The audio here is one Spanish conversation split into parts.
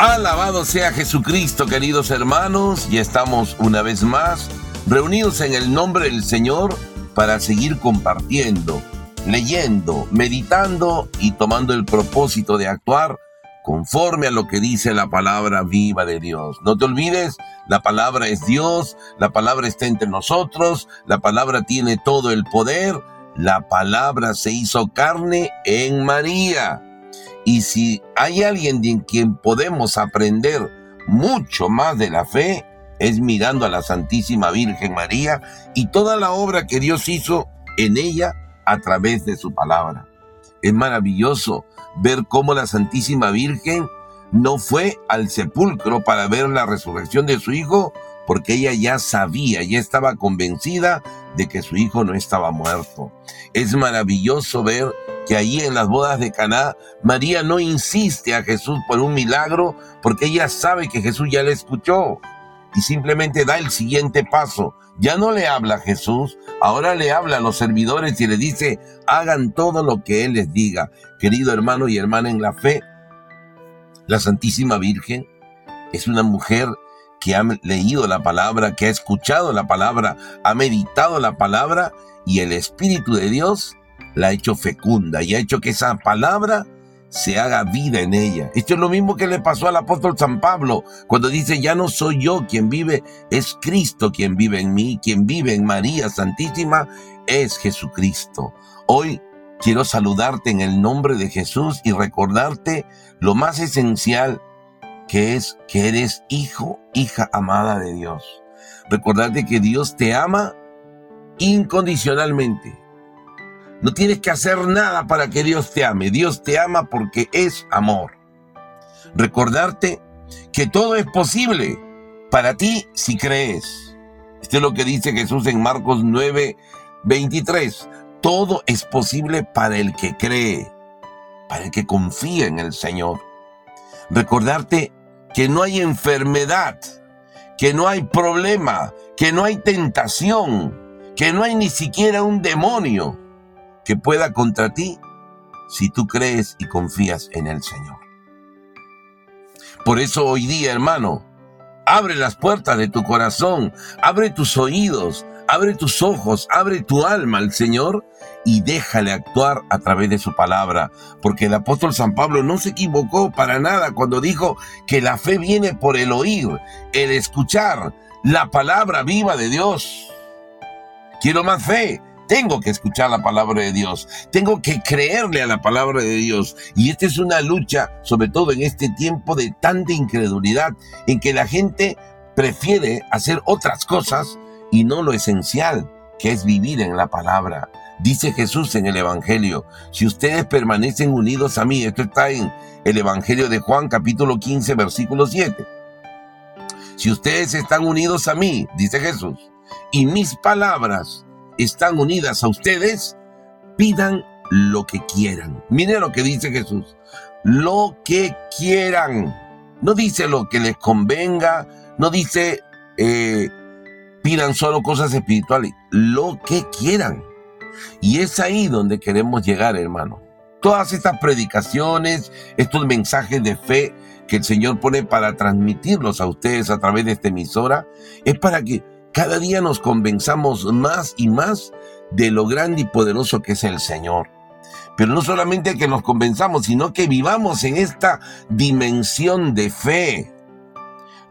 Alabado sea Jesucristo, queridos hermanos, y estamos una vez más reunidos en el nombre del Señor para seguir compartiendo, leyendo, meditando y tomando el propósito de actuar conforme a lo que dice la palabra viva de Dios. No te olvides, la palabra es Dios, la palabra está entre nosotros, la palabra tiene todo el poder, la palabra se hizo carne en María y si hay alguien en quien podemos aprender mucho más de la fe, es mirando a la Santísima Virgen María y toda la obra que Dios hizo en ella a través de su palabra. Es maravilloso ver cómo la Santísima Virgen no fue al sepulcro para ver la resurrección de su hijo, porque ella ya sabía, ya estaba convencida de que su hijo no estaba muerto. Es maravilloso ver que allí en las bodas de Caná, María no insiste a Jesús por un milagro porque ella sabe que Jesús ya le escuchó y simplemente da el siguiente paso. Ya no le habla a Jesús, ahora le habla a los servidores y le dice, hagan todo lo que Él les diga. Querido hermano y hermana en la fe, la Santísima Virgen es una mujer que ha leído la palabra, que ha escuchado la palabra, ha meditado la palabra y el Espíritu de Dios la ha hecho fecunda y ha hecho que esa palabra se haga vida en ella. Esto es lo mismo que le pasó al apóstol San Pablo cuando dice, ya no soy yo quien vive, es Cristo quien vive en mí, quien vive en María Santísima, es Jesucristo. Hoy quiero saludarte en el nombre de Jesús y recordarte lo más esencial que es que eres hijo, hija amada de Dios. Recordarte que Dios te ama incondicionalmente. No tienes que hacer nada para que Dios te ame. Dios te ama porque es amor. Recordarte que todo es posible para ti si crees. Esto es lo que dice Jesús en Marcos 9, 23. Todo es posible para el que cree, para el que confía en el Señor. Recordarte que no hay enfermedad, que no hay problema, que no hay tentación, que no hay ni siquiera un demonio que pueda contra ti si tú crees y confías en el Señor. Por eso hoy día, hermano, abre las puertas de tu corazón, abre tus oídos, abre tus ojos, abre tu alma al Señor y déjale actuar a través de su palabra, porque el apóstol San Pablo no se equivocó para nada cuando dijo que la fe viene por el oír, el escuchar la palabra viva de Dios. Quiero más fe, tengo que escuchar la palabra de Dios, tengo que creerle a la palabra de Dios. Y esta es una lucha, sobre todo en este tiempo de tanta incredulidad, en que la gente prefiere hacer otras cosas y no lo esencial, que es vivir en la palabra. Dice Jesús en el Evangelio, si ustedes permanecen unidos a mí, esto está en el Evangelio de Juan capítulo 15 versículo 7. Si ustedes están unidos a mí, dice Jesús, y mis palabras están unidas a ustedes, pidan lo que quieran. Miren lo que dice Jesús. Lo que quieran. No dice lo que les convenga, no dice eh, pidan solo cosas espirituales, lo que quieran. Y es ahí donde queremos llegar, hermano. Todas estas predicaciones, estos mensajes de fe que el Señor pone para transmitirlos a ustedes a través de esta emisora, es para que cada día nos convenzamos más y más de lo grande y poderoso que es el Señor. Pero no solamente que nos convenzamos, sino que vivamos en esta dimensión de fe,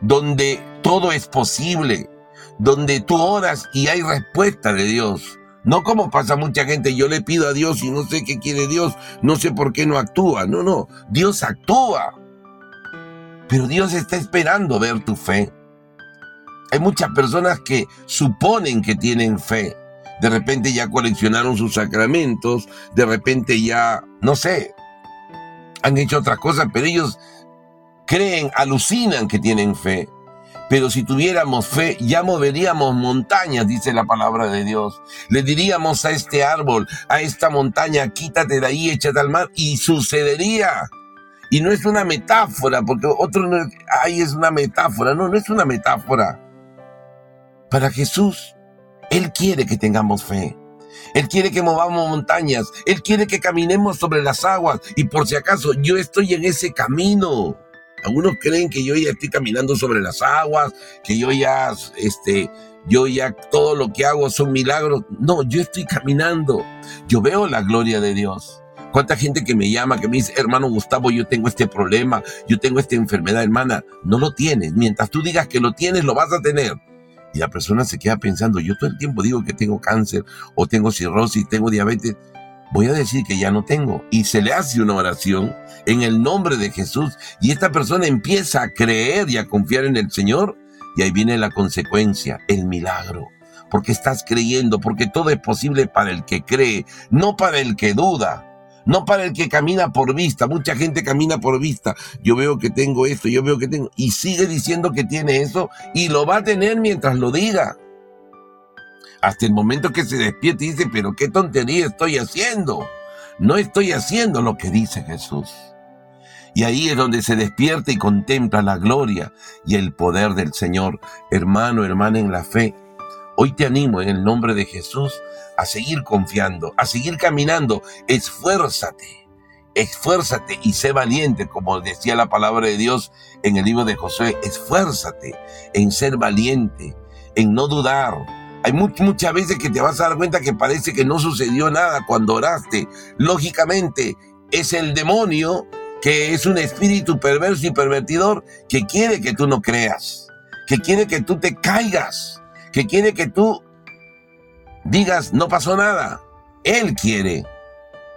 donde todo es posible, donde tú oras y hay respuesta de Dios. No como pasa mucha gente, yo le pido a Dios y no sé qué quiere Dios, no sé por qué no actúa. No, no, Dios actúa. Pero Dios está esperando ver tu fe. Hay muchas personas que suponen que tienen fe. De repente ya coleccionaron sus sacramentos, de repente ya, no sé, han hecho otras cosas, pero ellos creen, alucinan que tienen fe. Pero si tuviéramos fe, ya moveríamos montañas, dice la palabra de Dios. Le diríamos a este árbol, a esta montaña, quítate de ahí, échate al mar, y sucedería. Y no es una metáfora, porque otro no, ahí es una metáfora. No, no es una metáfora. Para Jesús, Él quiere que tengamos fe. Él quiere que movamos montañas. Él quiere que caminemos sobre las aguas. Y por si acaso, yo estoy en ese camino. Algunos creen que yo ya estoy caminando sobre las aguas, que yo ya, este, yo ya todo lo que hago son milagros. No, yo estoy caminando. Yo veo la gloria de Dios. Cuánta gente que me llama, que me dice, hermano Gustavo, yo tengo este problema, yo tengo esta enfermedad, hermana. No lo tienes. Mientras tú digas que lo tienes, lo vas a tener. Y la persona se queda pensando, yo todo el tiempo digo que tengo cáncer o tengo cirrosis, tengo diabetes. Voy a decir que ya no tengo. Y se le hace una oración en el nombre de Jesús. Y esta persona empieza a creer y a confiar en el Señor. Y ahí viene la consecuencia, el milagro. Porque estás creyendo, porque todo es posible para el que cree, no para el que duda. No para el que camina por vista. Mucha gente camina por vista. Yo veo que tengo esto, yo veo que tengo. Y sigue diciendo que tiene eso y lo va a tener mientras lo diga. Hasta el momento que se despierte y dice, pero qué tontería estoy haciendo. No estoy haciendo lo que dice Jesús. Y ahí es donde se despierta y contempla la gloria y el poder del Señor. Hermano, hermana en la fe, hoy te animo en el nombre de Jesús a seguir confiando, a seguir caminando. Esfuérzate, esfuérzate y sé valiente, como decía la palabra de Dios en el libro de Josué. Esfuérzate en ser valiente, en no dudar. Hay muchas veces que te vas a dar cuenta que parece que no sucedió nada cuando oraste. Lógicamente, es el demonio que es un espíritu perverso y pervertidor que quiere que tú no creas, que quiere que tú te caigas, que quiere que tú digas, no pasó nada. Él quiere,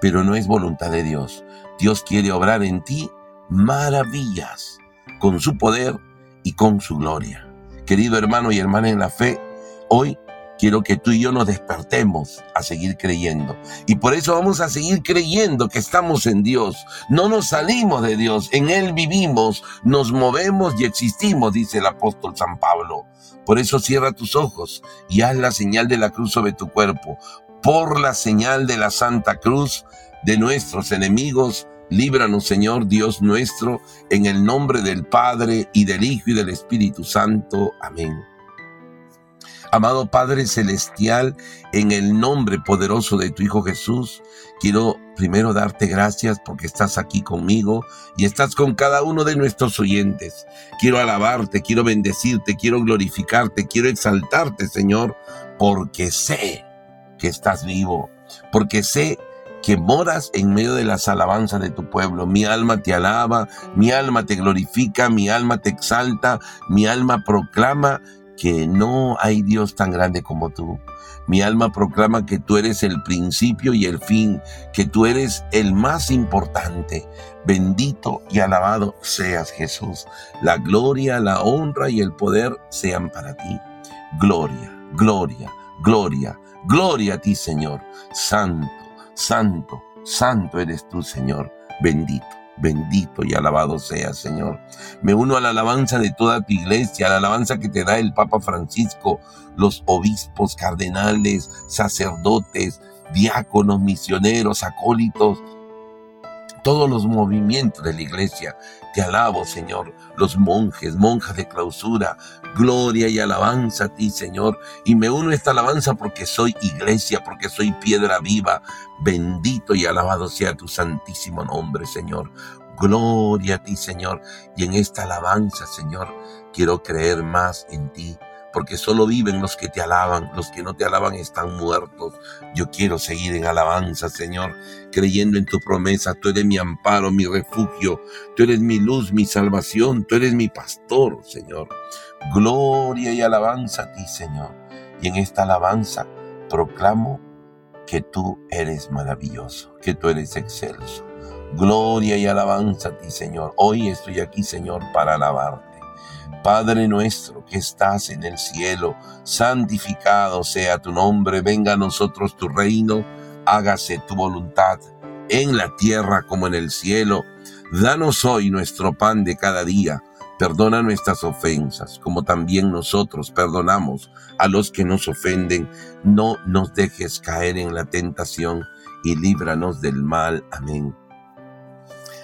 pero no es voluntad de Dios. Dios quiere obrar en ti maravillas con su poder y con su gloria. Querido hermano y hermana en la fe, hoy quiero que tú y yo nos despertemos a seguir creyendo. Y por eso vamos a seguir creyendo que estamos en Dios. No nos salimos de Dios, en Él vivimos, nos movemos y existimos, dice el apóstol San Pablo. Por eso cierra tus ojos y haz la señal de la cruz sobre tu cuerpo. Por la señal de la Santa Cruz de nuestros enemigos, líbranos Señor Dios nuestro, en el nombre del Padre y del Hijo y del Espíritu Santo. Amén. Amado Padre Celestial, en el nombre poderoso de tu Hijo Jesús, quiero primero darte gracias porque estás aquí conmigo y estás con cada uno de nuestros oyentes. Quiero alabarte, quiero bendecirte, quiero glorificarte, quiero exaltarte, Señor, porque sé que estás vivo, porque sé que moras en medio de las alabanzas de tu pueblo. Mi alma te alaba, mi alma te glorifica, mi alma te exalta, mi alma proclama que no hay Dios tan grande como tú. Mi alma proclama que tú eres el principio y el fin, que tú eres el más importante. Bendito y alabado seas Jesús. La gloria, la honra y el poder sean para ti. Gloria, gloria, gloria, gloria a ti Señor. Santo, santo, santo eres tú Señor. Bendito. Bendito y alabado sea, Señor. Me uno a la alabanza de toda tu iglesia, a la alabanza que te da el Papa Francisco, los obispos, cardenales, sacerdotes, diáconos, misioneros, acólitos, todos los movimientos de la iglesia. Te alabo, Señor, los monjes, monjas de clausura, gloria y alabanza a ti, Señor. Y me uno a esta alabanza porque soy iglesia, porque soy piedra viva. Bendito y alabado sea tu santísimo nombre, Señor. Gloria a ti, Señor. Y en esta alabanza, Señor, quiero creer más en ti porque solo viven los que te alaban, los que no te alaban están muertos. Yo quiero seguir en alabanza, Señor, creyendo en tu promesa. Tú eres mi amparo, mi refugio, tú eres mi luz, mi salvación, tú eres mi pastor, Señor. Gloria y alabanza a ti, Señor. Y en esta alabanza proclamo que tú eres maravilloso, que tú eres excelso. Gloria y alabanza a ti, Señor. Hoy estoy aquí, Señor, para alabarte. Padre nuestro que estás en el cielo, santificado sea tu nombre, venga a nosotros tu reino, hágase tu voluntad en la tierra como en el cielo. Danos hoy nuestro pan de cada día. Perdona nuestras ofensas, como también nosotros perdonamos a los que nos ofenden. No nos dejes caer en la tentación y líbranos del mal. Amén.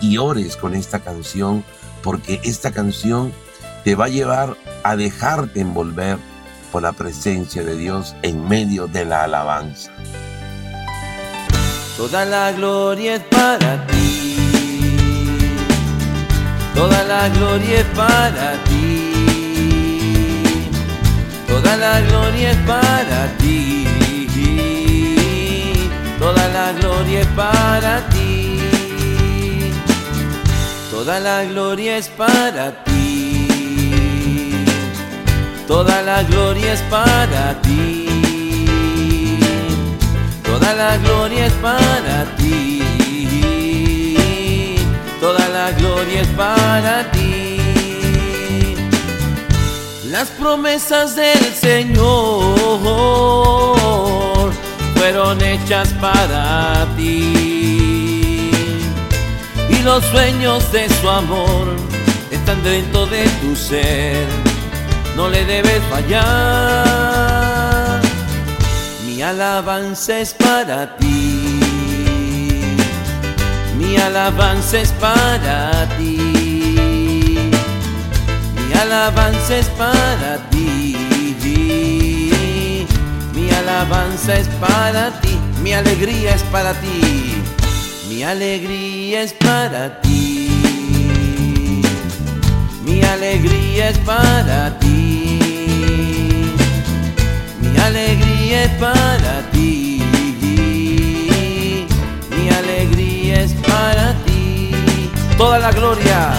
y ores con esta canción, porque esta canción te va a llevar a dejarte envolver por la presencia de Dios en medio de la alabanza. Toda la gloria es para ti. Toda la gloria es para ti. Toda la gloria es para ti. Toda la gloria es para ti. Toda la gloria es para ti. Toda la gloria es para ti. Toda la gloria es para ti. Toda la gloria es para ti. Las promesas del Señor fueron hechas para ti. Los sueños de su amor están dentro de tu ser. No le debes fallar. Mi alabanza es para ti. Mi alabanza es para ti. Mi alabanza es para ti. Mi alabanza es para ti. Mi alegría es para ti. Mi es para ti. Mi alegría es para ti. Mi alegría es para ti. Mi alegría es para ti. Toda la gloria,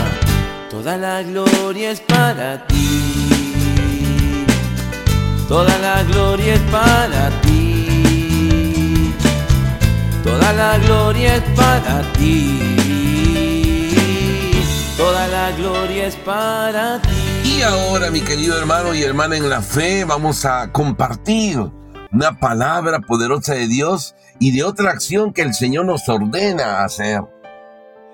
toda la gloria es para ti. Toda la gloria es para ti. Toda la gloria es para ti. Toda la gloria es para ti. Y ahora, mi querido hermano y hermana en la fe, vamos a compartir una palabra poderosa de Dios y de otra acción que el Señor nos ordena hacer.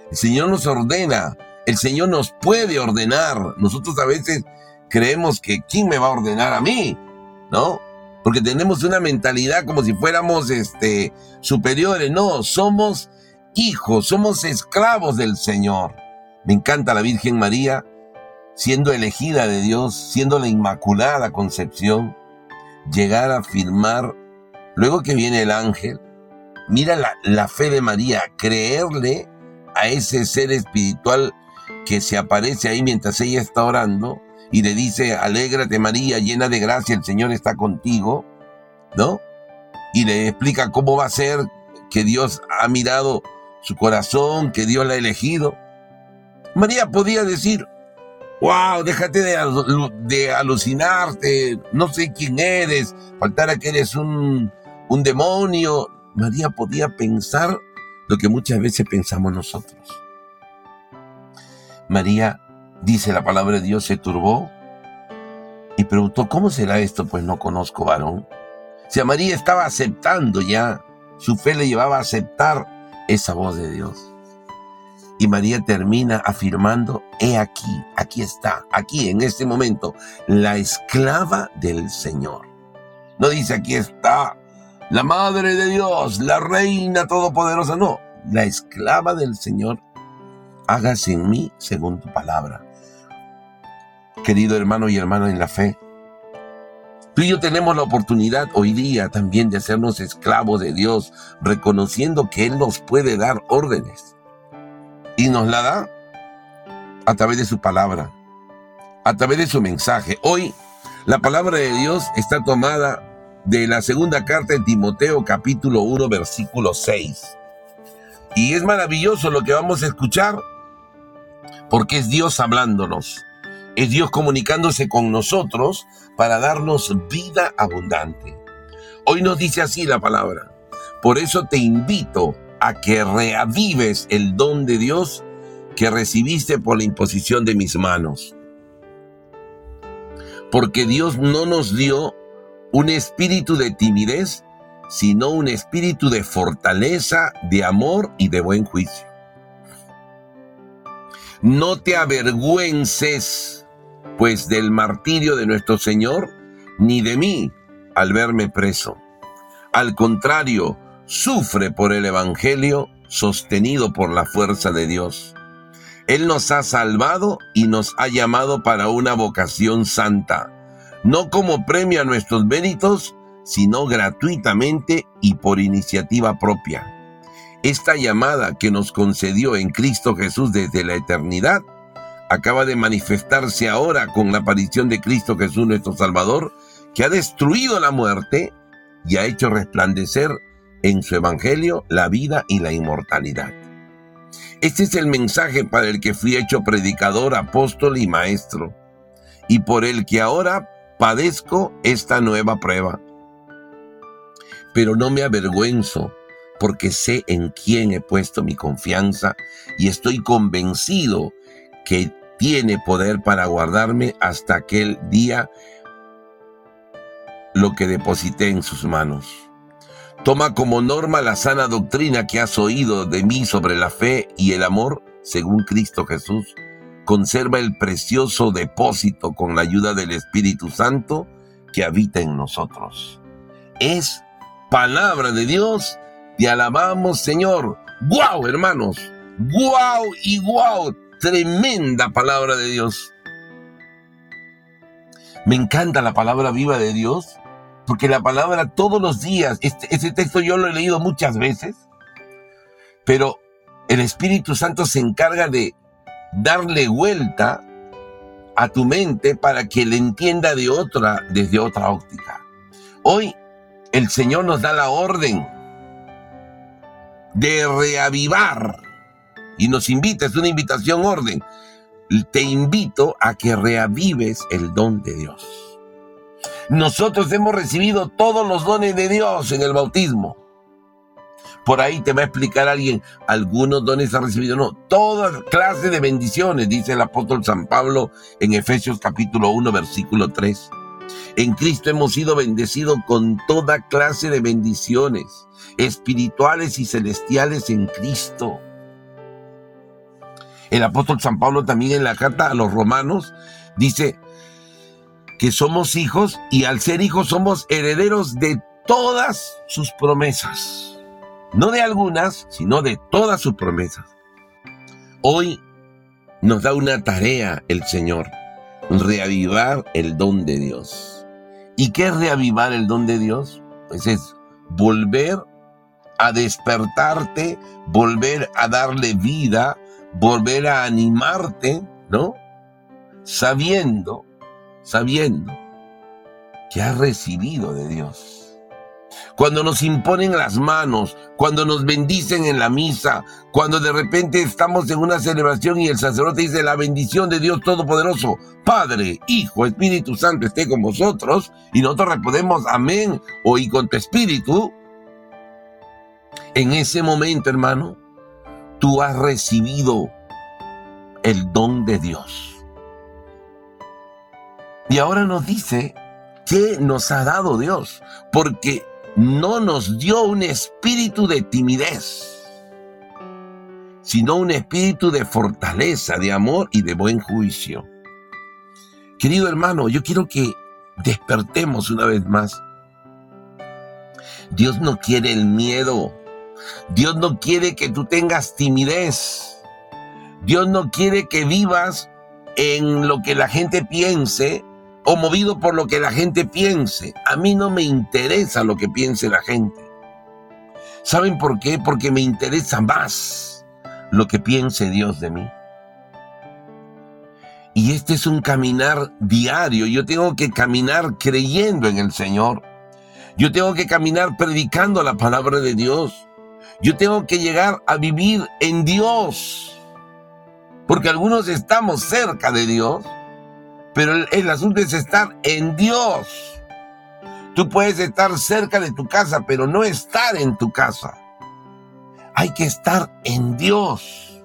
El Señor nos ordena, el Señor nos puede ordenar. Nosotros a veces creemos que ¿quién me va a ordenar a mí? ¿No? Porque tenemos una mentalidad como si fuéramos este, superiores. No, somos hijos, somos esclavos del Señor. Me encanta la Virgen María siendo elegida de Dios, siendo la Inmaculada Concepción, llegar a afirmar, luego que viene el ángel, mira la, la, fe de María, creerle a ese ser espiritual que se aparece ahí mientras ella está orando y le dice, alégrate María, llena de gracia, el Señor está contigo, ¿no? Y le explica cómo va a ser que Dios ha mirado su corazón, que Dios la ha elegido. María podía decir, wow, déjate de, alucinarte, no sé quién eres, faltara que eres un demonio. María podía pensar lo que muchas veces pensamos nosotros. María, dice la palabra de Dios, se turbó y preguntó, ¿cómo será esto? Pues no conozco varón. Si a María estaba aceptando ya, su fe le llevaba a aceptar esa voz de Dios. Y María termina afirmando, he aquí, aquí está, aquí en este momento, la esclava del Señor. No dice, aquí está la Madre de Dios, la Reina Todopoderosa, no, la esclava del Señor, hágase en mí según tu palabra. Querido hermano y hermana en la fe, Tú y yo tenemos la oportunidad hoy día también de hacernos esclavos de Dios, reconociendo que Él nos puede dar órdenes y nos la da a través de su palabra, a través de su mensaje. Hoy la palabra de Dios está tomada de la segunda carta de Timoteo capítulo 1 versículo 6. Y es maravilloso lo que vamos a escuchar porque es Dios hablándonos. Es Dios comunicándose con nosotros para darnos vida abundante. Hoy nos dice así la palabra. Por eso te invito a que reavives el don de Dios que recibiste por la imposición de mis manos. Porque Dios no nos dio un espíritu de timidez, sino un espíritu de fortaleza, de amor y de buen juicio. No te avergüences, pues del martirio de nuestro Señor, ni de mí al verme preso. Al contrario, sufre por el Evangelio, sostenido por la fuerza de Dios. Él nos ha salvado y nos ha llamado para una vocación santa, no como premio a nuestros méritos, sino gratuitamente y por iniciativa propia. Esta llamada que nos concedió en Cristo Jesús desde la eternidad acaba de manifestarse ahora con la aparición de Cristo Jesús nuestro Salvador, que ha destruido la muerte y ha hecho resplandecer en su Evangelio la vida y la inmortalidad. Este es el mensaje para el que fui hecho predicador, apóstol y maestro, y por el que ahora padezco esta nueva prueba. Pero no me avergüenzo, porque sé en quién he puesto mi confianza y estoy convencido que tiene poder para guardarme hasta aquel día lo que deposité en sus manos. Toma como norma la sana doctrina que has oído de mí sobre la fe y el amor, según Cristo Jesús. Conserva el precioso depósito con la ayuda del Espíritu Santo que habita en nosotros. Es palabra de Dios. Te alabamos, Señor. ¡Guau, hermanos! ¡Guau y guau! Tremenda palabra de Dios. Me encanta la palabra viva de Dios porque la palabra todos los días, este, este, texto yo lo he leído muchas veces, pero el Espíritu Santo se encarga de darle vuelta a tu mente para que le entienda de otra, desde otra óptica. Hoy el Señor nos da la orden de reavivar y nos invita, es una invitación orden. Te invito a que reavives el don de Dios. Nosotros hemos recibido todos los dones de Dios en el bautismo. Por ahí te va a explicar alguien, algunos dones ha recibido, no, toda clase de bendiciones, dice el apóstol San Pablo en Efesios capítulo 1, versículo 3. En Cristo hemos sido bendecidos con toda clase de bendiciones espirituales y celestiales en Cristo. El apóstol San Pablo también en la carta a los romanos dice, que somos hijos y al ser hijos somos herederos de todas sus promesas. No de algunas, sino de todas sus promesas. Hoy nos da una tarea el Señor, reavivar el don de Dios. ¿Y qué es reavivar el don de Dios? Pues es volver a despertarte, volver a darle vida, volver a animarte, ¿no? Sabiendo sabiendo que has recibido de Dios. Cuando nos imponen las manos, cuando nos bendicen en la misa, cuando de repente estamos en una celebración y el sacerdote dice la bendición de Dios Todopoderoso, Padre, Hijo, Espíritu Santo esté con vosotros, y nosotros respondemos amén o y con tu espíritu, en ese momento, hermano, tú has recibido el don de Dios. Y ahora nos dice que nos ha dado Dios, porque no nos dio un espíritu de timidez, sino un espíritu de fortaleza, de amor y de buen juicio. Querido hermano, yo quiero que despertemos una vez más. Dios no quiere el miedo. Dios no quiere que tú tengas timidez. Dios no quiere que vivas en lo que la gente piense o movido por lo que la gente piense. A mí no me interesa lo que piense la gente. ¿Saben por qué? Porque me interesa más lo que piense Dios de mí. Y este es un caminar diario. Yo tengo que caminar creyendo en el Señor. Yo tengo que caminar predicando la palabra de Dios. Yo tengo que llegar a vivir en Dios. Porque algunos estamos cerca de Dios pero el, asunto es estar en Dios. Tú puedes estar cerca de tu casa, pero no estar en tu casa. Hay que estar en Dios.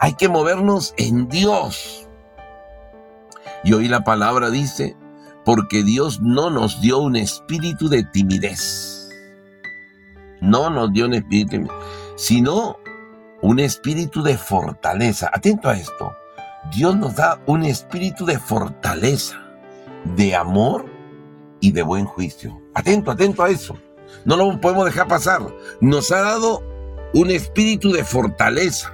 Hay que movernos en Dios. Y hoy la palabra dice, porque Dios no nos dio un espíritu de timidez. No nos dio un espíritu sino un espíritu de fortaleza. Atento a esto. Dios nos da un espíritu de fortaleza, de amor y de buen juicio. Atento, atento a eso. No lo podemos dejar pasar. Nos ha dado un espíritu de fortaleza.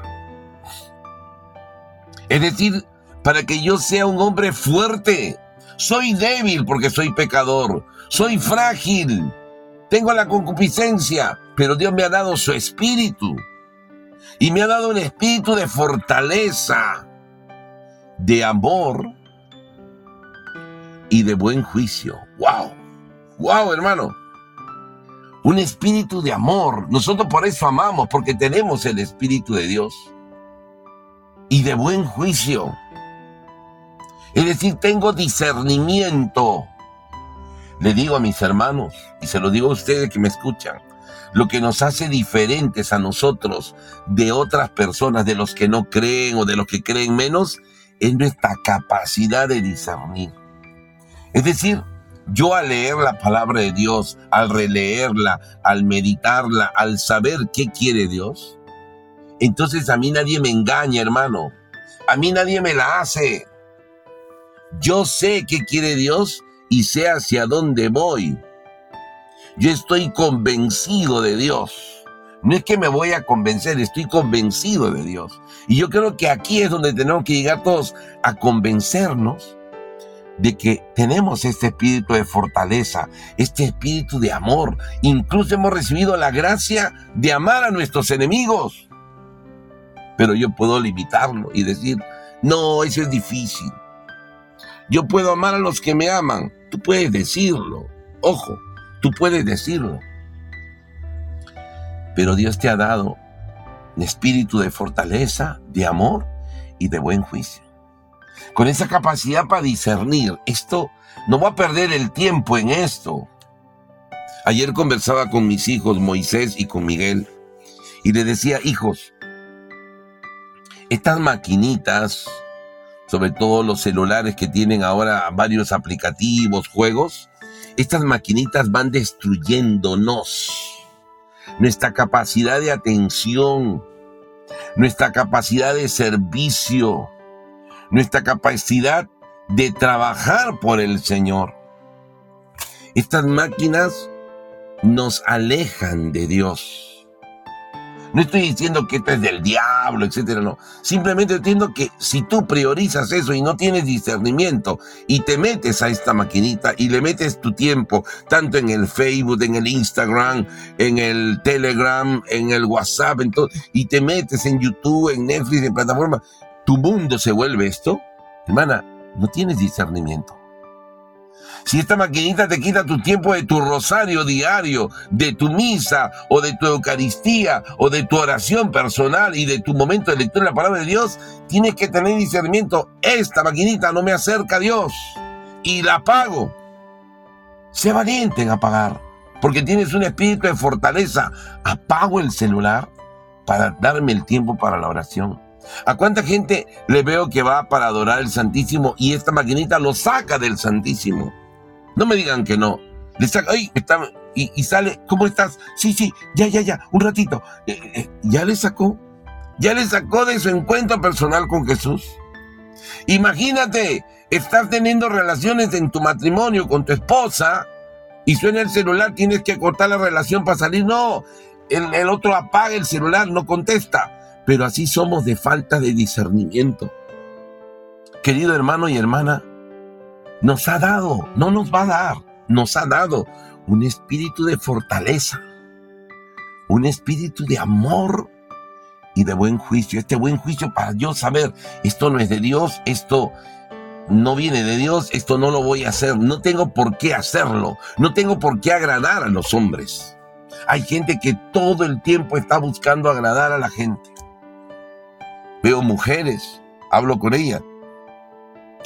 Es decir, para que yo sea un hombre fuerte. Soy débil porque soy pecador. Soy frágil. Tengo la concupiscencia, pero Dios me ha dado su espíritu. Y me ha dado un espíritu de fortaleza, de amor y de buen juicio. ¡Wow! ¡Wow, hermano! Un espíritu de amor. Nosotros por eso amamos, porque tenemos el espíritu de Dios. Y de buen juicio. Es decir, tengo discernimiento. Le digo a mis hermanos, y se lo digo a ustedes que me escuchan, lo que nos hace diferentes a nosotros de otras personas, de los que no creen o de los que creen menos, es nuestra capacidad de discernir. Es decir, yo al leer la palabra de Dios, al releerla, al meditarla, al saber qué quiere Dios, entonces a mí nadie me engaña, hermano. A mí nadie me la hace. Yo sé qué quiere Dios y sé hacia dónde voy. Yo estoy convencido de Dios. No es que me voy a convencer, estoy convencido de Dios. Y yo creo que aquí es donde tenemos que llegar todos a convencernos de que tenemos este espíritu de fortaleza, este espíritu de amor. Incluso hemos recibido la gracia de amar a nuestros enemigos. Pero yo puedo limitarlo y decir, no, eso es difícil. Yo puedo amar a los que me aman. Tú puedes decirlo. Ojo, Tú puedes decirlo. Pero Dios te ha dado un espíritu de fortaleza, de amor y de buen juicio. Con esa capacidad para discernir, esto, no voy a perder el tiempo en esto. Ayer conversaba con mis hijos, Moisés y con Miguel, y le decía, hijos, estas maquinitas, sobre todo los celulares que tienen ahora varios aplicativos, juegos, estas maquinitas van destruyéndonos. Nuestra capacidad de atención, nuestra capacidad de servicio, nuestra capacidad de trabajar por el Señor. Estas máquinas nos alejan de Dios. No estoy diciendo que esto es del diablo, etcétera, no. Simplemente entiendo que si tú priorizas eso y no tienes discernimiento y te metes a esta maquinita y le metes tu tiempo, tanto en el Facebook, en el Instagram, en el Telegram, en el WhatsApp, en todo, y te metes en YouTube, en Netflix, en plataforma, tu mundo se vuelve esto, hermana, no tienes discernimiento. Si esta maquinita te quita tu tiempo de tu rosario diario, de tu misa o de tu Eucaristía o de tu oración personal y de tu momento de lectura de la palabra de Dios, tienes que tener discernimiento. Esta maquinita no me acerca a Dios y la apago. Sé valiente en apagar, porque tienes un espíritu de fortaleza. Apago el celular para darme el tiempo para la oración. ¿A cuánta gente le veo que va para adorar el Santísimo y esta maquinita lo saca del Santísimo? No me digan que no. Le saca, ay, está, y, sale, ¿cómo estás? Sí, sí, ya, ya, ya, un ratito. Eh, eh, ya le sacó, ya le sacó de su encuentro personal con Jesús. Imagínate, estás teniendo relaciones en tu matrimonio con tu esposa y suena el celular, tienes que cortar la relación para salir. No, el, el otro apaga el celular, no contesta. Pero así somos de falta de discernimiento. Querido hermano y hermana, nos ha dado, no nos va a dar, nos ha dado un espíritu de fortaleza, un espíritu de amor y de buen juicio. Este buen juicio para yo saber, esto no es de Dios, esto no viene de Dios, esto no lo voy a hacer, no tengo por qué hacerlo, no tengo por qué agradar a los hombres. Hay gente que todo el tiempo está buscando agradar a la gente. Veo mujeres, hablo con ellas,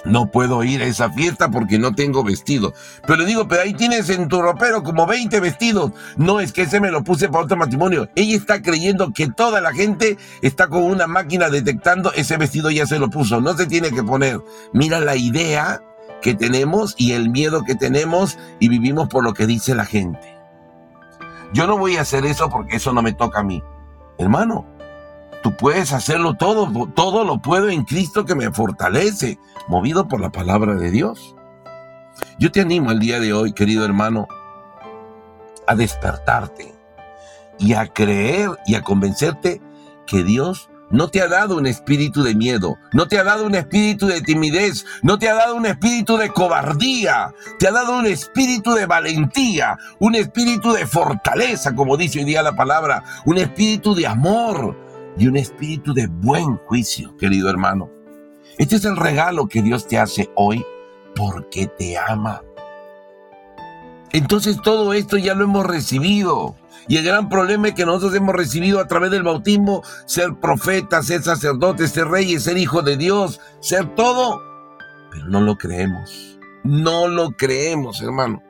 no puedo ir a esa fiesta porque no tengo vestido. Pero le digo, pero ahí tienes en tu ropero como 20 vestidos. No, es que ese me lo puse para otro matrimonio. Ella está creyendo que toda la gente está con una máquina detectando ese vestido ya se lo puso. No se tiene que poner. Mira la idea que tenemos y el miedo que tenemos y vivimos por lo que dice la gente. Yo no voy a hacer eso porque eso no me toca a mí. Hermano, Tú puedes hacerlo todo, todo lo puedo en Cristo que me fortalece, movido por la palabra de Dios. Yo te animo el día de hoy, querido hermano, a despertarte y a creer y a convencerte que Dios no te ha dado un espíritu de miedo, no te ha dado un espíritu de timidez, no te ha dado un espíritu de cobardía, te ha dado un espíritu de valentía, un espíritu de fortaleza, como dice hoy día la palabra, un espíritu de amor y un espíritu de buen juicio, querido hermano. Este es el regalo que Dios te hace hoy porque te ama. Entonces todo esto ya lo hemos recibido. Y el gran problema es que nosotros hemos recibido a través del bautismo ser profetas, ser sacerdotes, ser reyes, ser hijos de Dios, ser todo. Pero no lo creemos. No lo creemos, hermano.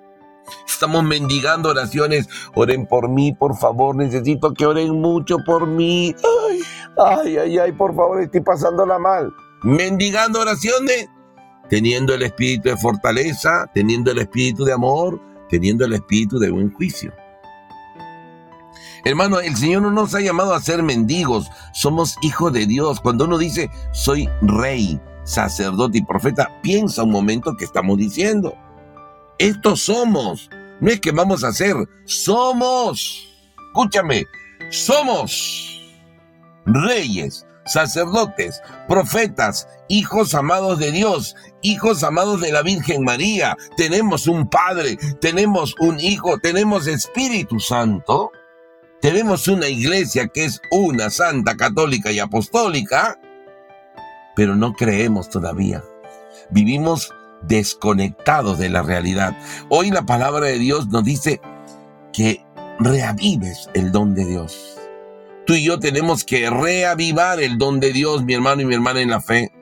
Estamos mendigando oraciones. Oren por mí, por favor. Necesito que oren mucho por mí. Ay, ay, ay, ay, por favor, estoy pasándola mal. Mendigando oraciones. Teniendo el espíritu de fortaleza, teniendo el espíritu de amor, teniendo el espíritu de buen juicio. Hermano, el Señor no nos ha llamado a ser mendigos, somos hijos de Dios. Cuando uno dice, soy rey, sacerdote y profeta, piensa un momento que estamos diciendo. Estos somos, no es que vamos a ser, somos. Escúchame, somos reyes, sacerdotes, profetas, hijos amados de Dios, hijos amados de la Virgen María. Tenemos un Padre, tenemos un Hijo, tenemos Espíritu Santo. Tenemos una iglesia que es una santa, católica y apostólica, pero no creemos todavía. Vivimos desconectados de la realidad. Hoy la palabra de Dios nos dice que reavives el don de Dios. Tú y yo tenemos que reavivar el don de Dios, mi hermano y mi hermana en la fe.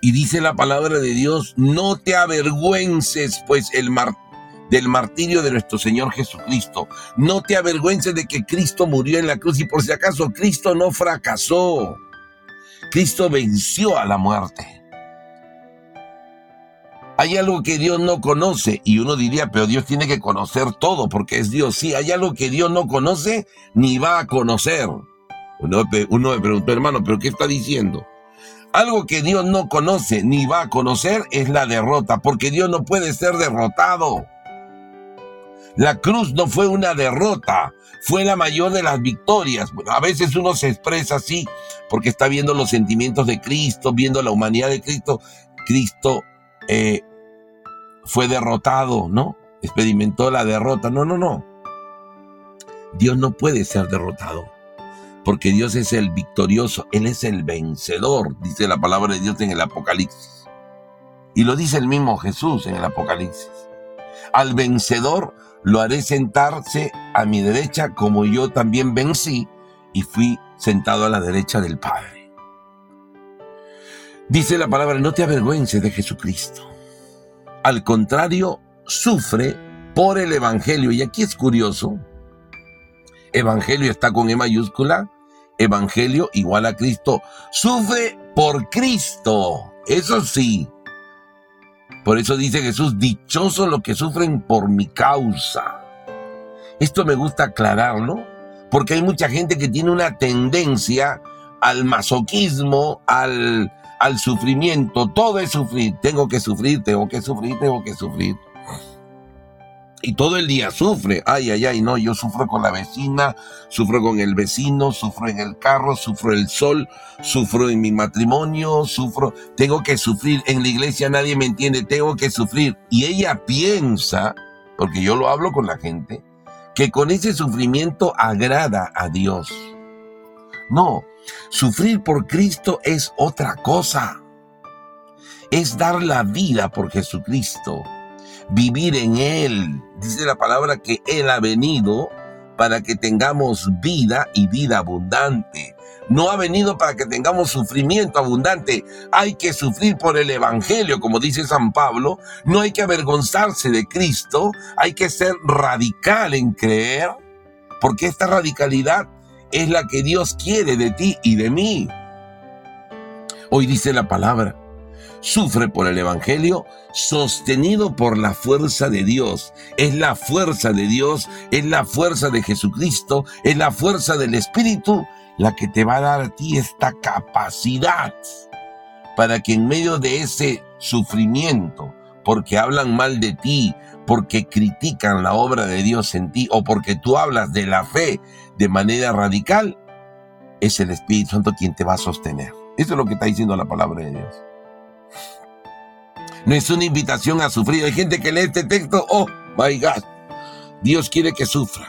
Y dice la palabra de Dios, no te avergüences, pues el del martirio de nuestro Señor Jesucristo. No te avergüences de que Cristo murió en la cruz y por si acaso Cristo no fracasó. Cristo venció a la muerte. Hay algo que Dios no conoce y uno diría, pero Dios tiene que conocer todo porque es Dios. Sí, hay algo que Dios no conoce ni va a conocer. Uno, me preguntó, hermano, ¿pero qué está diciendo? Algo que Dios no conoce ni va a conocer es la derrota, porque Dios no puede ser derrotado. La cruz no fue una derrota, fue la mayor de las victorias. a veces uno se expresa así porque está viendo los sentimientos de Cristo, viendo la humanidad de Cristo. Cristo eh, fue derrotado, ¿no? Experimentó la derrota. No, no, no. Dios no puede ser derrotado porque Dios es el victorioso, Él es el vencedor, dice la palabra de Dios en el Apocalipsis. Y lo dice el mismo Jesús en el Apocalipsis. Al vencedor lo haré sentarse a mi derecha como yo también vencí y fui sentado a la derecha del Padre. Dice la palabra, no te avergüences de Jesucristo. Al contrario, sufre por el Evangelio. Y aquí es curioso, Evangelio está con E mayúscula, Evangelio igual a Cristo. Sufre por Cristo, eso sí, por eso dice Jesús, dichosos los que sufren por mi causa. Esto me gusta aclararlo, porque hay mucha gente que tiene una tendencia al masoquismo, al, al sufrimiento. Todo es sufrir. Tengo que sufrir, tengo que sufrir, tengo que sufrir y todo el día sufre. Ay, ay, ay, no, yo sufro con la vecina, sufro con el vecino, sufro en el carro, sufro el sol, sufro en mi matrimonio, sufro, tengo que sufrir. En la iglesia nadie me entiende, tengo que sufrir. Y ella piensa, porque yo lo hablo con la gente, que con ese sufrimiento agrada a Dios. No, sufrir por Cristo es otra cosa. Es dar la vida por Jesucristo vivir en Él. Dice la palabra que Él ha venido para que tengamos vida y vida abundante. No ha venido para que tengamos sufrimiento abundante. Hay que sufrir por el Evangelio, como dice San Pablo. No hay que avergonzarse de Cristo. Hay que ser radical en creer, porque esta radicalidad es la que Dios quiere de ti y de mí. Hoy dice la palabra, sufre por el Evangelio, sostenido por la fuerza de Dios. Es la fuerza de Dios, es la fuerza de Jesucristo, es la fuerza del Espíritu la que te va a dar a ti esta capacidad para que en medio de ese sufrimiento, porque hablan mal de ti, porque critican la obra de Dios en ti o porque tú hablas de la fe de manera radical, es el Espíritu Santo quien te va a sostener. Eso es lo que está diciendo la palabra de Dios. No es una invitación a sufrir. Hay gente que lee este texto, oh, my God, Dios quiere que sufra.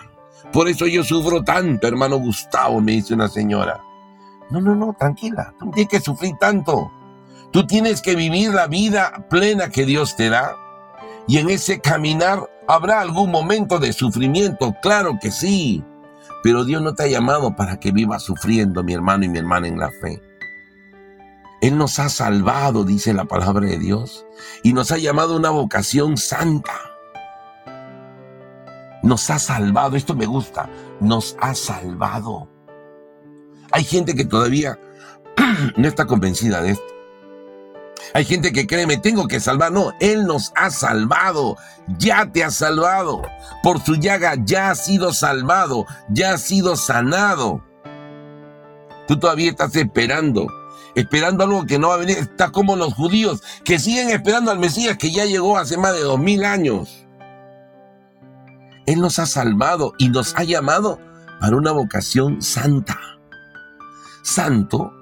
Por eso yo sufro tanto, hermano Gustavo, me dice una señora. No, no, no, tranquila, tú no tienes que sufrir tanto. Tú tienes que vivir la vida plena que Dios te da. Y en ese caminar habrá algún momento de sufrimiento, claro que sí. Pero Dios no te ha llamado para que vivas sufriendo, mi hermano y mi hermana en la fe. Él nos ha salvado, dice la palabra de Dios, y nos ha llamado a una vocación santa. Nos ha salvado, esto me gusta, nos ha salvado. Hay gente que todavía no está convencida de esto. Hay gente que cree, me tengo que salvar. No, Él nos ha salvado. Ya te ha salvado. Por su llaga ya has sido salvado. Ya has sido sanado. Tú todavía estás esperando. Esperando algo que no va a venir. Estás como los judíos que siguen esperando al Mesías que ya llegó hace más de dos mil años. Él nos ha salvado y nos ha llamado para una vocación santa. Santo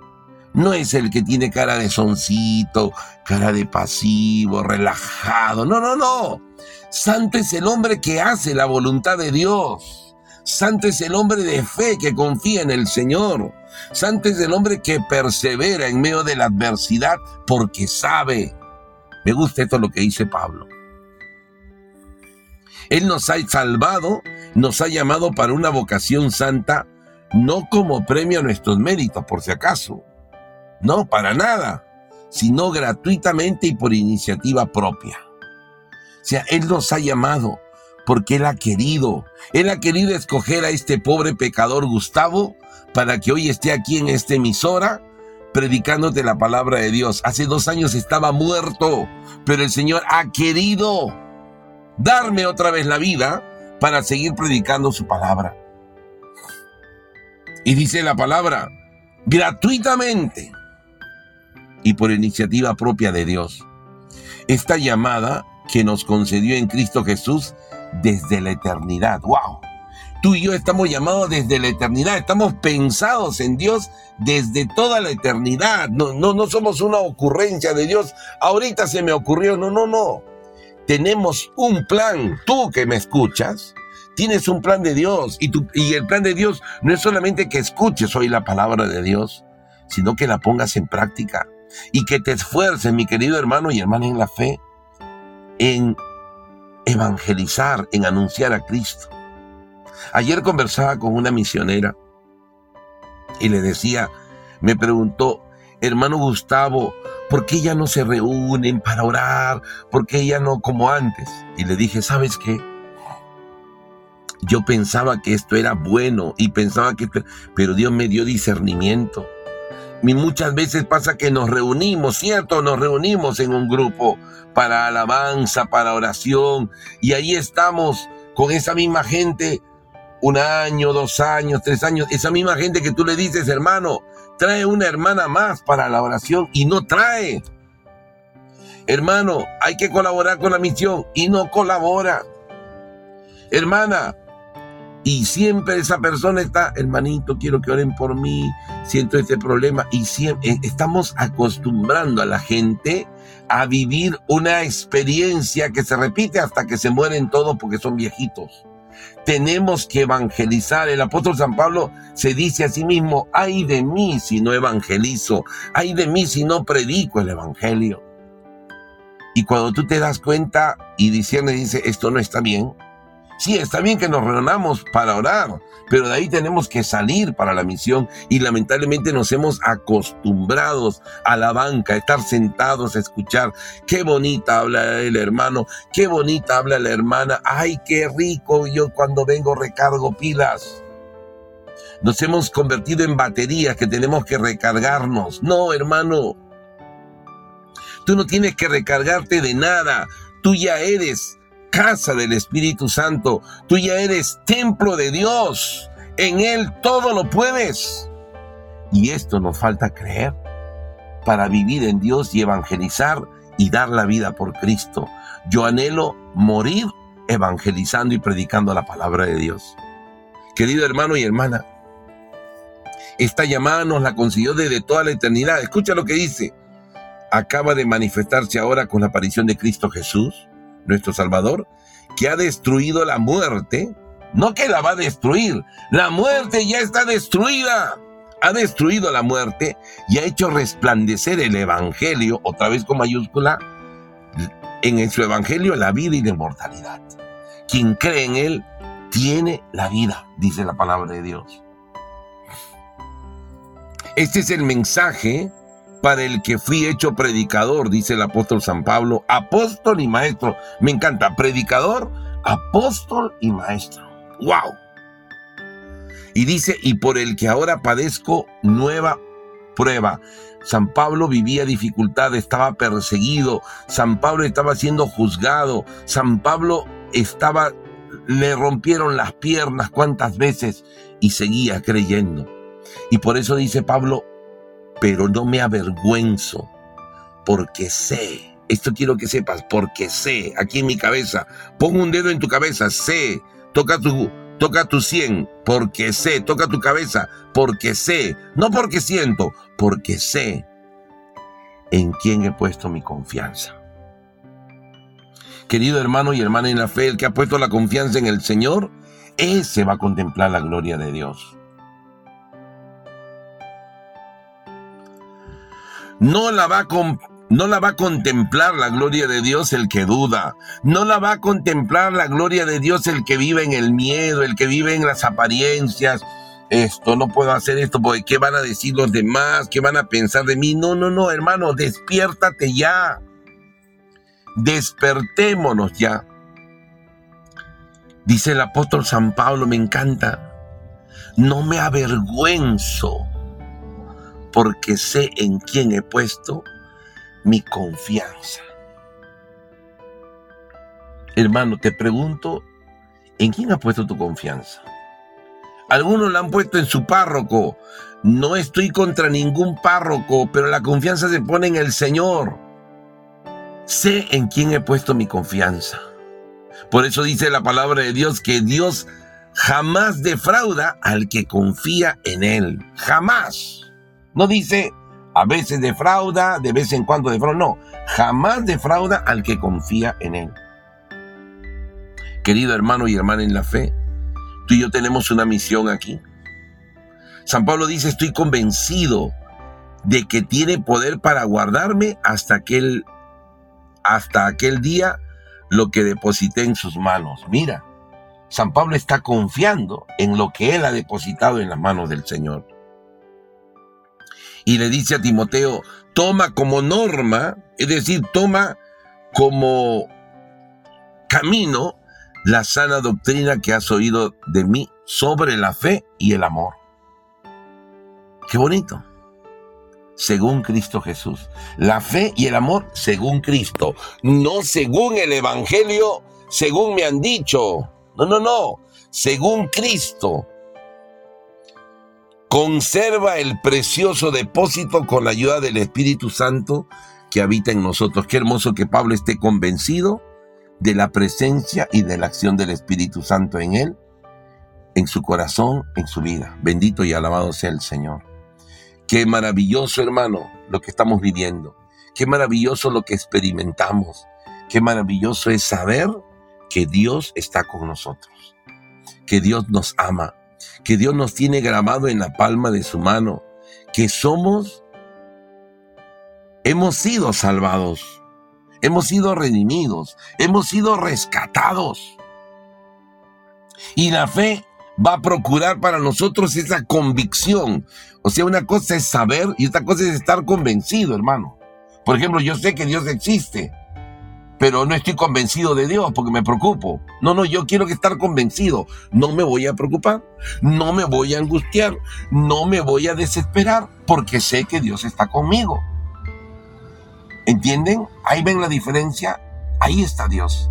no es el que tiene cara de soncito, cara de pasivo, relajado. No, no, no. Santo es el hombre que hace la voluntad de Dios. Santo es el hombre de fe que confía en el Señor. Santo es el hombre que persevera en medio de la adversidad porque sabe. Me gusta esto lo que dice Pablo. Él nos ha salvado, nos ha llamado para una vocación santa, no como premio a nuestros méritos, por si acaso, no, para nada, sino gratuitamente y por iniciativa propia. O sea, Él nos ha llamado porque Él ha querido. Él ha querido escoger a este pobre pecador Gustavo para que hoy esté aquí en esta emisora predicándote la palabra de Dios. Hace dos años estaba muerto, pero el Señor ha querido darme otra vez la vida para seguir predicando su palabra. Y dice la palabra, gratuitamente y por iniciativa propia de Dios. Esta llamada que nos concedió en Cristo Jesús desde la eternidad. ¡Wow! Tú y yo estamos llamados desde la eternidad, estamos pensados en Dios desde toda la eternidad. No, no, no somos una ocurrencia de Dios. Ahorita se me ocurrió, no, no, no. Tenemos un plan. Tú que me escuchas, tienes un plan de Dios y, y el plan de Dios no es solamente que escuches hoy la palabra de Dios, sino que la pongas en práctica y que te esfuerces, mi querido hermano y hermana en la fe, en evangelizar, en anunciar a Cristo. Ayer conversaba con una misionera y le decía, me preguntó, hermano Gustavo, ¿por qué ya no se reúnen para orar? ¿Por qué ya no como antes? Y le dije, ¿sabes qué? Yo pensaba que esto era bueno y pensaba que. Pero Dios me dio discernimiento. Muchas veces pasa que nos reunimos, ¿cierto? Nos reunimos en un grupo para alabanza, para oración, y ahí estamos con esa misma gente un año, dos años, tres años, esa misma gente que tú le dices, hermano, trae una hermana más para la oración y no trae. Hermano, hay que colaborar con la misión y no colabora. Hermana, y siempre esa persona está, hermanito, quiero que oren por mí, siento este problema. Y siempre, eh, estamos acostumbrando a la gente a vivir una experiencia que se repite hasta que se mueren todos porque son viejitos. Tenemos que evangelizar. El apóstol San Pablo se dice a sí mismo, ay de mí si no evangelizo, ay de mí si no predico el evangelio. Y cuando tú te das cuenta y diciendo, dice, esto no está bien, Sí, está bien que nos reunamos para orar, pero de ahí tenemos que salir para la misión y lamentablemente nos hemos acostumbrados a la banca, a estar sentados a escuchar qué bonita habla el hermano, qué bonita habla la hermana, ay, qué rico, yo cuando vengo recargo pilas. Nos hemos convertido en baterías que tenemos que recargarnos. No, hermano, Tú no tienes que recargarte de nada. Tú ya eres casa del Espíritu Santo. Tú ya eres templo de Dios. En Él todo lo puedes. Y esto nos falta creer para vivir en Dios y evangelizar y dar la vida por Cristo. Yo anhelo morir evangelizando y predicando la palabra de Dios. Querido hermano y hermana, esta llamada nos la consiguió desde toda la eternidad. Escucha lo que dice. Acaba de manifestarse ahora con la aparición de Cristo Jesús, nuestro Salvador, que ha destruido la muerte. No que la va a destruir, la muerte ya está destruida. Ha destruido la muerte y ha hecho resplandecer el Evangelio, otra vez con mayúscula, en su Evangelio la vida y la inmortalidad. Quien cree en Él tiene la vida, dice la palabra de Dios. Este es el mensaje para el que fui hecho predicador, dice el apóstol San Pablo, apóstol y maestro. Me encanta, predicador, apóstol y maestro. ¡Wow! Y dice, y por el que ahora padezco nueva prueba. San Pablo vivía dificultad, estaba perseguido, San Pablo estaba siendo juzgado, San Pablo estaba, le rompieron las piernas cuántas veces y seguía creyendo. Y por eso dice Pablo, pero no me avergüenzo, porque sé, esto quiero que sepas, porque sé, aquí en mi cabeza, pongo un dedo en tu cabeza, sé, toca tu, toca tu cien, porque sé, toca tu cabeza, porque sé, no porque siento, porque sé en quién he puesto mi confianza. Querido hermano y hermana en la fe, el que ha puesto la confianza en el Señor, ese va a contemplar la gloria de Dios. No la va a no la va a contemplar la gloria de Dios el que duda. No la va a contemplar la gloria de Dios el que vive en el miedo, el que vive en las apariencias. Esto, no puedo hacer esto porque ¿qué van a decir los demás? ¿Qué van a pensar de mí? No, no, no, hermano, despiértate ya. Despertémonos ya. Dice el apóstol San Pablo, me encanta. No me avergüenzo porque sé en quién he puesto mi confianza. Hermano, te pregunto, ¿en quién has puesto tu confianza? Algunos la han puesto en su párroco. No estoy contra ningún párroco, pero la confianza se pone en el Señor. Sé en quién he puesto mi confianza. Por eso dice la palabra de Dios que Dios jamás defrauda al que confía en Él. Jamás. No dice a veces defrauda, de vez en cuando defrauda. No, jamás defrauda al que confía en Él. Querido hermano y hermana en la fe, tú y yo tenemos una misión aquí. San Pablo dice, estoy convencido de que tiene poder para guardarme hasta aquel, hasta aquel día lo que deposité en sus manos. Mira, San Pablo está confiando en lo que él ha depositado en las manos del Señor y le dice a Timoteo, toma como norma, es decir, toma como camino la sana doctrina que has oído de mí sobre la fe y el amor. Qué bonito. Según Cristo Jesús. La fe y el amor según Cristo. No según el Evangelio, según me han dicho. No, no, no. Según Cristo. Conserva el precioso depósito con la ayuda del Espíritu Santo que habita en nosotros. Qué hermoso que Pablo esté convencido de la presencia y de la acción del Espíritu Santo en él, en su corazón, en su vida. Bendito y alabado sea el Señor. Qué maravilloso, hermano, lo que estamos viviendo. Qué maravilloso lo que experimentamos. Qué maravilloso es saber que Dios está con nosotros, que Dios nos ama, que Dios nos tiene grabado en la palma de su mano, que somos, hemos sido salvados, hemos sido redimidos, hemos sido rescatados. Y la fe va a procurar para nosotros esa convicción. O sea, una cosa es saber y otra cosa es estar convencido, hermano. Por ejemplo, yo sé que Dios existe, pero no estoy convencido de Dios porque me preocupo. No, no, yo quiero que estar convencido. No me voy a preocupar, no me voy a angustiar, no me voy a desesperar porque sé que Dios está conmigo. ¿Entienden? Ahí ven la diferencia. Ahí está Dios.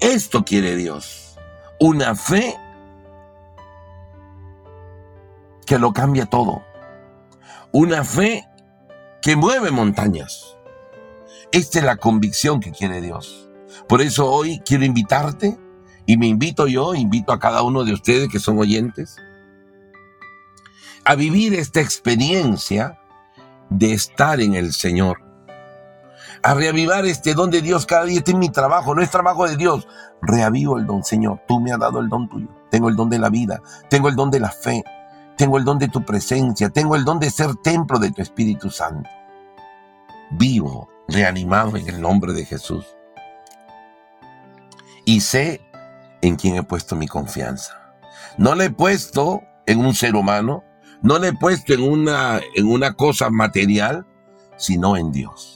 Esto quiere Dios. Una fe que lo cambia todo. Una fe que mueve montañas. Esta es la convicción que quiere Dios. Por eso hoy quiero invitarte y me invito yo, invito a cada uno de ustedes que son oyentes, a vivir esta experiencia de estar en el Señor. A reavivar este don de Dios cada día. Este es mi trabajo, no es trabajo de Dios. Reavivo el don, Señor. Tú me has dado el don tuyo. Tengo el don de la vida, tengo el don de la fe, tengo el don de tu presencia, tengo el don de ser templo de tu Espíritu Santo. Vivo, reanimado en el nombre de Jesús. Y sé en quien he puesto mi confianza. No le he puesto en un ser humano, no le he puesto en una, en una cosa material, sino en Dios.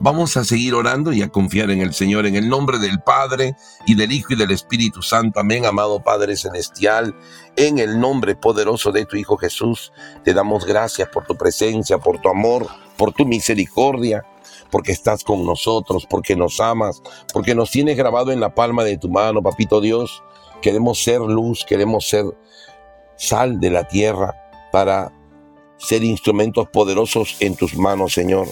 Vamos a seguir orando y a confiar en el Señor, en el nombre del Padre y del Hijo y del Espíritu Santo. Amén, amado Padre Celestial, en el nombre poderoso de tu Hijo Jesús. Te damos gracias por tu presencia, por tu amor, por tu misericordia porque estás con nosotros, porque nos amas, porque nos tienes grabado en la palma de tu mano, papito Dios. Queremos ser luz, queremos ser sal de la tierra para ser instrumentos poderosos en tus manos, Señor.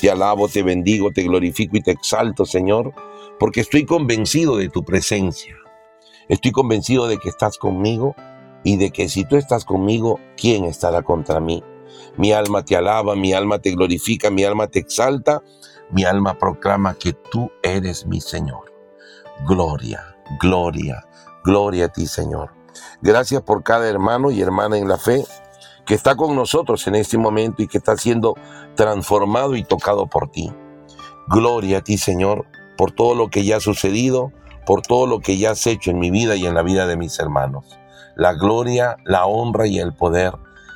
Te alabo, te bendigo, te glorifico y te exalto, Señor, porque estoy convencido de tu presencia. Estoy convencido de que estás conmigo y de que si tú estás conmigo, ¿quién estará contra mí? Mi alma te alaba, mi alma te glorifica, mi alma te exalta, mi alma proclama que tú eres mi Señor. Gloria, gloria, gloria a ti, Señor. Gracias por cada hermano y hermana en la fe que está con nosotros en este momento y que está siendo transformado y tocado por ti. Gloria a ti, Señor, por todo lo que ya ha sucedido, por todo lo que ya has hecho en mi vida y en la vida de mis hermanos. La gloria, la honra y el poder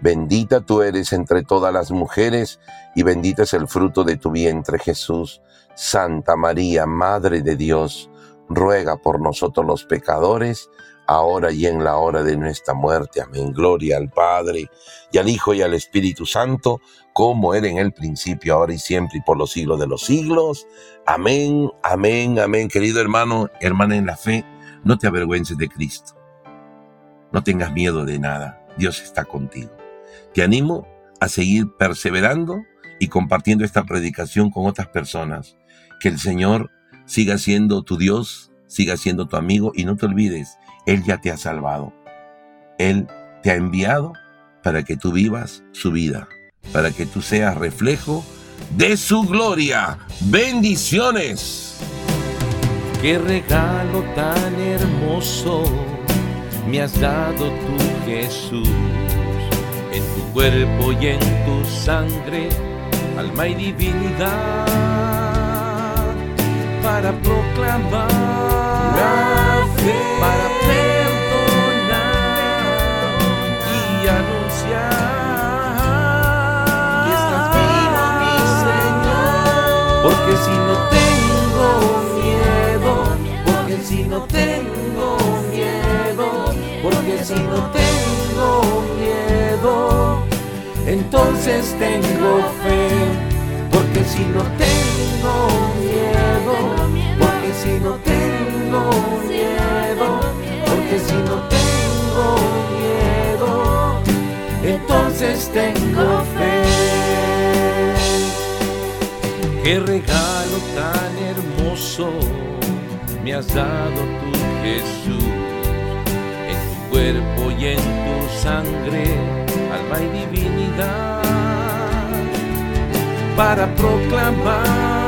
Bendita tú eres entre todas las mujeres, y bendito es el fruto de tu vientre Jesús. Santa María, Madre de Dios, ruega por nosotros los pecadores, ahora y en la hora de nuestra muerte. Amén. Gloria al Padre, y al Hijo, y al Espíritu Santo, como era en el principio, ahora y siempre, y por los siglos de los siglos. Amén, amén, amén. Querido hermano, hermana en la fe, no te avergüences de Cristo. No tengas miedo de nada. Dios está contigo. Te animo a seguir perseverando y compartiendo esta predicación con otras personas. Que el Señor siga siendo tu Dios, siga siendo tu amigo y no te olvides, Él ya te ha salvado. Él te ha enviado para que tú vivas su vida, para que tú seas reflejo de su gloria. Bendiciones. Qué regalo tan hermoso me has dado tú, Jesús en tu cuerpo y en tu sangre, alma y divinidad, para proclamar la fe, para perdonar y anunciar. Que estás vivo, mi Señor, porque si no tengo miedo, porque si no tengo si no tengo miedo entonces tengo fe, porque si no tengo miedo, porque si no tengo miedo, porque si no tengo miedo, entonces tengo fe. Qué regalo tan hermoso me has dado tú, Jesús, cuerpo y en tu sangre alma y divinidad, para proclamar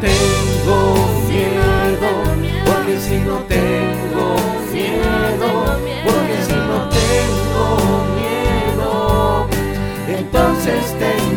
tengo miedo, porque si no tengo miedo, porque si no tengo miedo, entonces tengo